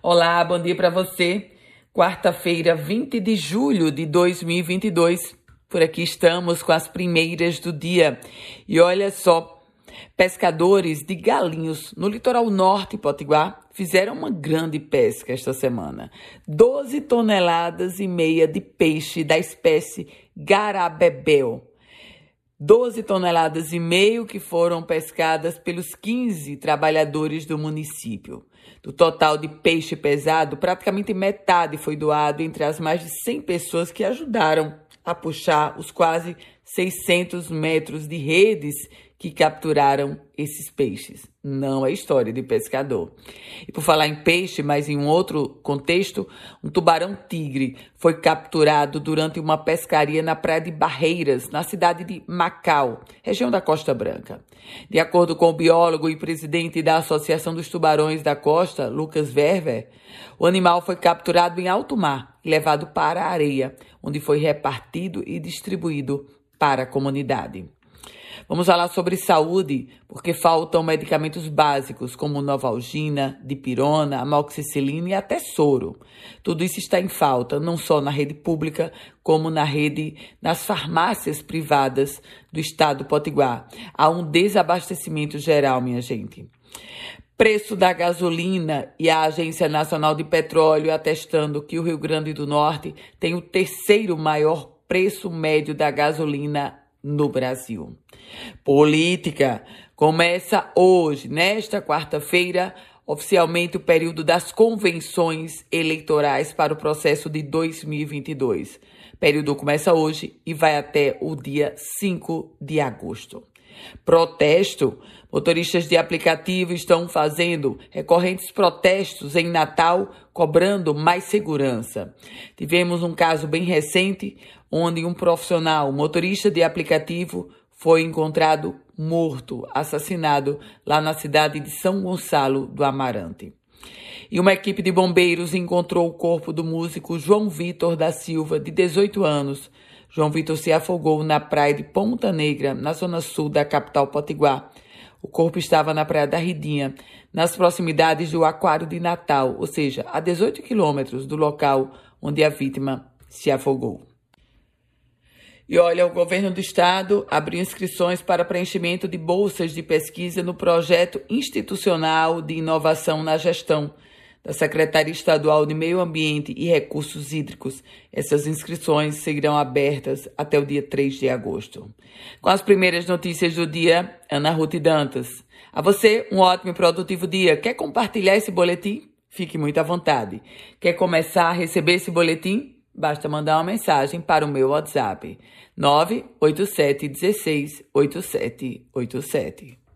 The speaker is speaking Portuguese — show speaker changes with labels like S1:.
S1: Olá, bom dia para você. Quarta-feira, 20 de julho de 2022. Por aqui estamos com as primeiras do dia. E olha só, pescadores de galinhos no litoral norte potiguar fizeram uma grande pesca esta semana. 12 toneladas e meia de peixe da espécie garabebel 12 toneladas e meio que foram pescadas pelos 15 trabalhadores do município. Do total de peixe pesado, praticamente metade foi doado entre as mais de 100 pessoas que ajudaram a puxar os quase 600 metros de redes que capturaram esses peixes. Não é história de pescador. E por falar em peixe, mas em um outro contexto, um tubarão-tigre foi capturado durante uma pescaria na praia de Barreiras, na cidade de Macau, região da Costa Branca. De acordo com o biólogo e presidente da Associação dos Tubarões da Costa, Lucas Verver, o animal foi capturado em alto mar e levado para a areia, onde foi repartido e distribuído para a comunidade. Vamos falar sobre saúde, porque faltam medicamentos básicos como novalgina, dipirona, amoxicilina e até soro. Tudo isso está em falta, não só na rede pública, como na rede, nas farmácias privadas do estado do Potiguar. Há um desabastecimento geral, minha gente preço da gasolina e a Agência Nacional de Petróleo atestando que o Rio Grande do Norte tem o terceiro maior preço médio da gasolina no Brasil. Política começa hoje, nesta quarta-feira, oficialmente o período das convenções eleitorais para o processo de 2022. O período começa hoje e vai até o dia 5 de agosto. Protesto. Motoristas de aplicativo estão fazendo recorrentes protestos em Natal, cobrando mais segurança. Tivemos um caso bem recente onde um profissional, motorista de aplicativo, foi encontrado morto, assassinado lá na cidade de São Gonçalo do Amarante. E uma equipe de bombeiros encontrou o corpo do músico João Vitor da Silva, de 18 anos. João Vitor se afogou na praia de Ponta Negra, na zona sul da capital potiguar. O corpo estava na Praia da Ridinha, nas proximidades do Aquário de Natal, ou seja, a 18 quilômetros do local onde a vítima se afogou. E olha, o governo do estado abriu inscrições para preenchimento de bolsas de pesquisa no projeto institucional de inovação na gestão da Secretaria Estadual de Meio Ambiente e Recursos Hídricos. Essas inscrições seguirão abertas até o dia 3 de agosto. Com as primeiras notícias do dia, Ana Ruth Dantas. A você, um ótimo e produtivo dia. Quer compartilhar esse boletim? Fique muito à vontade. Quer começar a receber esse boletim? Basta mandar uma mensagem para o meu WhatsApp 987 16 8787.